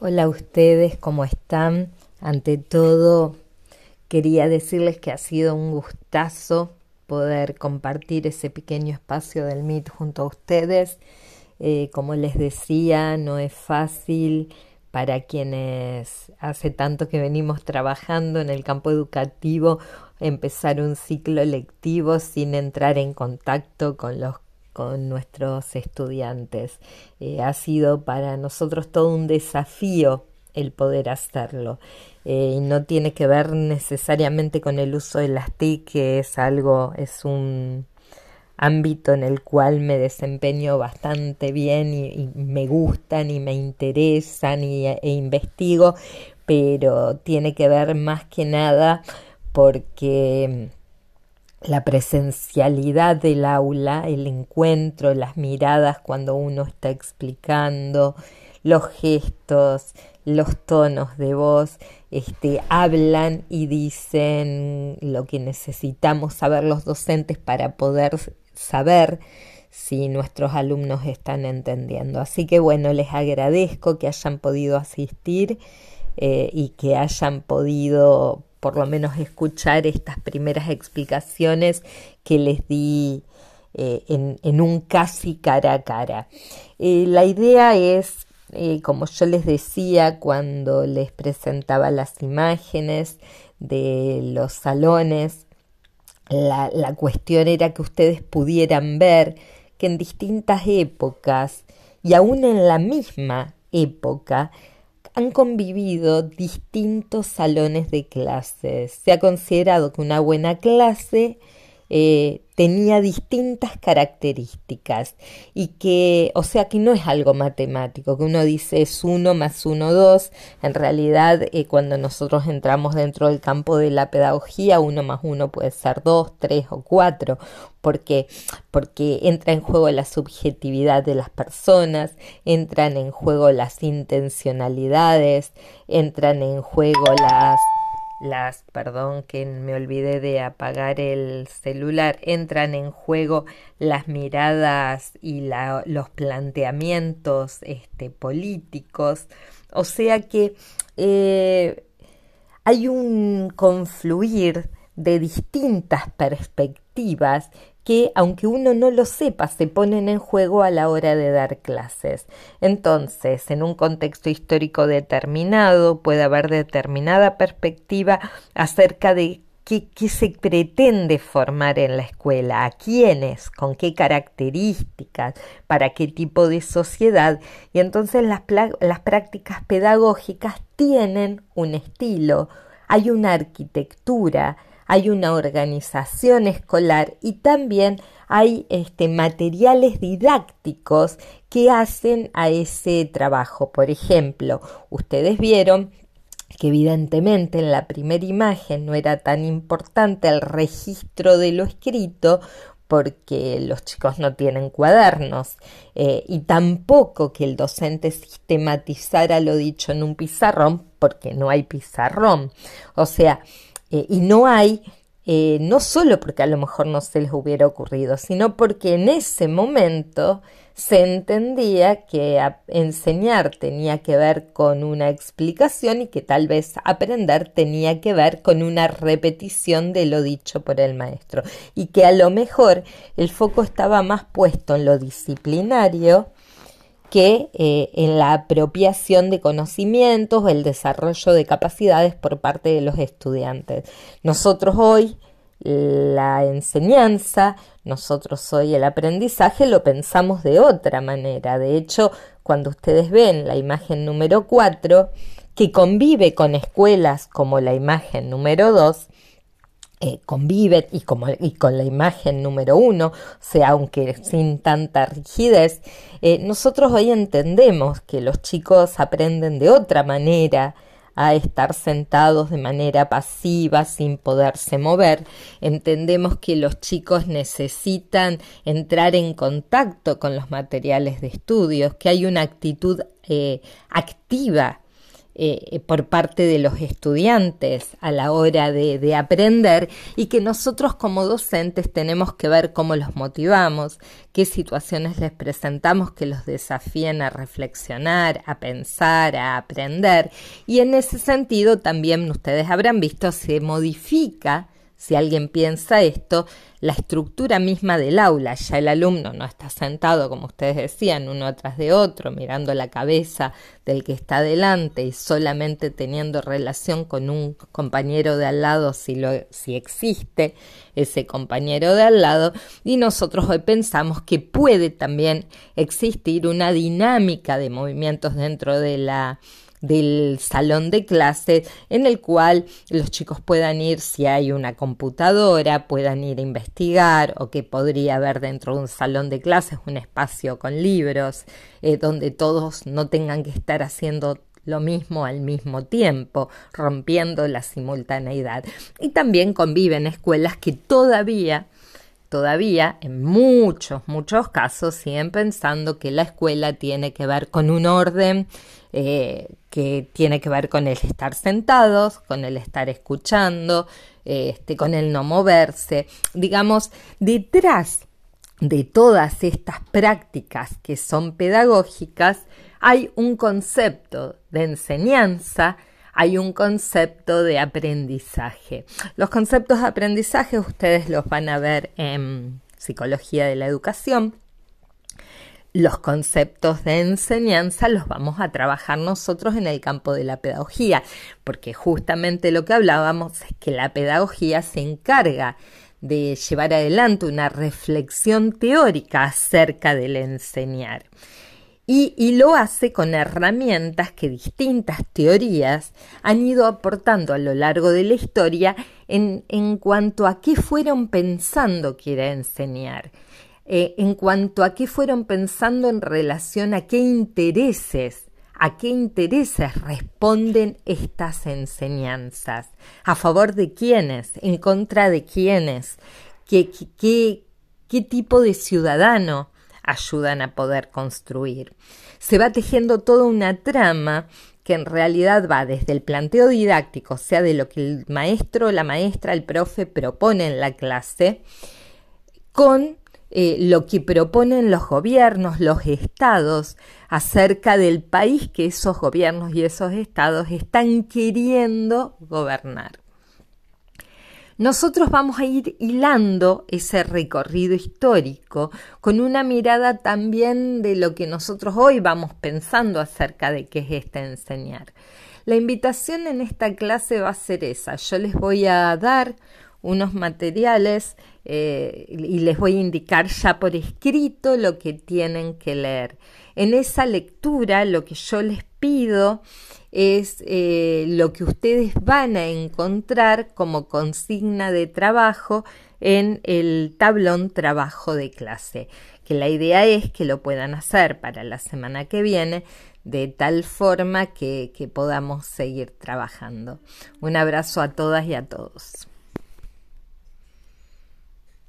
Hola ustedes, ¿cómo están? Ante todo, quería decirles que ha sido un gustazo poder compartir ese pequeño espacio del MIT junto a ustedes. Eh, como les decía, no es fácil para quienes hace tanto que venimos trabajando en el campo educativo empezar un ciclo lectivo sin entrar en contacto con los con nuestros estudiantes. Eh, ha sido para nosotros todo un desafío el poder hacerlo. Eh, y no tiene que ver necesariamente con el uso de las TIC, que es algo, es un ámbito en el cual me desempeño bastante bien y, me gustan y me interesan y, e investigo, pero tiene que ver más que nada porque la presencialidad del aula, el encuentro, las miradas cuando uno está explicando, los gestos, los tonos de voz, este, hablan y dicen lo que necesitamos saber los docentes para poder saber si nuestros alumnos están entendiendo. Así que bueno, les agradezco que hayan podido asistir eh, y que hayan podido por lo menos escuchar estas primeras explicaciones que les di eh, en, un casi cara a cara. Eh, la idea es, eh, como yo les decía cuando les presentaba las imágenes de los salones, la, la cuestión era que ustedes pudieran ver que en distintas épocas y aún en la misma época han convivido distintos salones de clases. Se ha considerado que una buena clase eh, tenía distintas características y que, o sea, que no es algo matemático, que uno dice es uno más uno, dos. En realidad, eh, cuando nosotros entramos dentro del campo de la pedagogía, uno más uno puede ser dos, tres o cuatro, porque, porque entra en juego la subjetividad de las personas, entran en juego las intencionalidades, entran en juego las las, perdón que me olvidé de apagar el celular, entran en juego las miradas y los planteamientos este, políticos, o sea que eh, hay un confluir de distintas perspectivas que, aunque uno no lo sepa, se ponen en juego a la hora de dar clases. Entonces, en un contexto histórico determinado, puede haber determinada perspectiva acerca de Qué, se pretende formar en la escuela, a quiénes, con qué características, para qué tipo de sociedad. Y entonces las, las prácticas pedagógicas tienen un estilo, hay una arquitectura, hay una organización escolar y también hay este, materiales didácticos que hacen a ese trabajo. Por ejemplo, ustedes vieron que evidentemente en la primera imagen no era tan importante el registro de lo escrito porque los chicos no tienen cuadernos eh, y tampoco que el docente sistematizara lo dicho en un pizarrón porque no hay pizarrón. O sea, eh, y no hay, eh, no solo porque a lo mejor no se les hubiera ocurrido, sino porque en ese momento se entendía que enseñar tenía que ver con una explicación y que tal vez aprender tenía que ver con una repetición de lo dicho por el maestro. Y que a lo mejor el foco estaba más puesto en lo disciplinario que eh, en la apropiación de conocimientos el desarrollo de capacidades por parte de los estudiantes. Nosotros hoy la enseñanza, nosotros hoy el aprendizaje lo pensamos de otra manera. De hecho, cuando ustedes ven la imagen número 4, que convive con escuelas como la imagen número 2, eh, convive y, como, y, con la imagen número uno, sea, aunque sin tanta rigidez, eh, nosotros hoy entendemos que los chicos aprenden de otra manera a estar sentados de manera pasiva sin poderse mover. Entendemos que los chicos necesitan entrar en contacto con los materiales de estudios, que hay una actitud eh, activa eh, por parte de los estudiantes a la hora de, de, aprender y que nosotros como docentes tenemos que ver cómo los motivamos, qué situaciones les presentamos que los desafíen a reflexionar, a pensar, a aprender. Y en ese sentido también ustedes habrán visto se modifica si alguien piensa esto, la estructura misma del aula, ya el alumno no está sentado, como ustedes decían, uno atrás de otro, mirando la cabeza del que está delante y solamente teniendo relación con un compañero de al lado si, lo, si existe ese compañero de al lado, y nosotros hoy pensamos que puede también existir una dinámica de movimientos dentro de la del salón de clase en el cual los chicos puedan ir si hay una computadora, puedan ir a investigar o que podría haber dentro de un salón de clases un espacio con libros eh, donde todos no tengan que estar haciendo lo mismo al mismo tiempo, rompiendo la simultaneidad. Y también conviven escuelas que todavía todavía en muchos, muchos casos siguen pensando que la escuela tiene que ver con un orden eh, que tiene que ver con el estar sentados, con el estar escuchando, este, con el no moverse. Digamos, detrás de todas estas prácticas que son pedagógicas, hay un concepto de enseñanza, hay un concepto de aprendizaje. Los conceptos de aprendizaje ustedes los van a ver en psicología de la educación los conceptos de enseñanza los vamos a trabajar nosotros en el campo de la pedagogía, porque justamente lo que hablábamos es que la pedagogía se encarga de llevar adelante una reflexión teórica acerca del enseñar. Y, lo hace con herramientas que distintas teorías han ido aportando a lo largo de la historia en, cuanto a qué fueron pensando que era enseñar. Eh, en cuanto a qué fueron pensando en relación a qué intereses, a qué intereses responden estas enseñanzas, a favor de quiénes, en contra de quiénes, qué, qué, qué tipo de ciudadano ayudan a poder construir. Se va tejiendo toda una trama que en realidad va desde el planteo didáctico, o sea, de lo que el maestro, la maestra, el profe propone en la clase, con eh, lo que proponen los gobiernos, los estados, acerca del país que esos gobiernos y esos estados están queriendo gobernar. Nosotros vamos a ir hilando ese recorrido histórico con una mirada también de lo que nosotros hoy vamos pensando acerca de qué es este enseñar. La invitación en esta clase va a ser esa. Yo les voy a dar unos materiales eh, y les voy a indicar ya por escrito lo que tienen que leer. En esa lectura lo que yo les pido es eh, lo que ustedes van a encontrar como consigna de trabajo en el tablón trabajo de clase, que la idea es que lo puedan hacer para la semana que viene de tal forma que podamos seguir trabajando. Un abrazo a todas y a todos.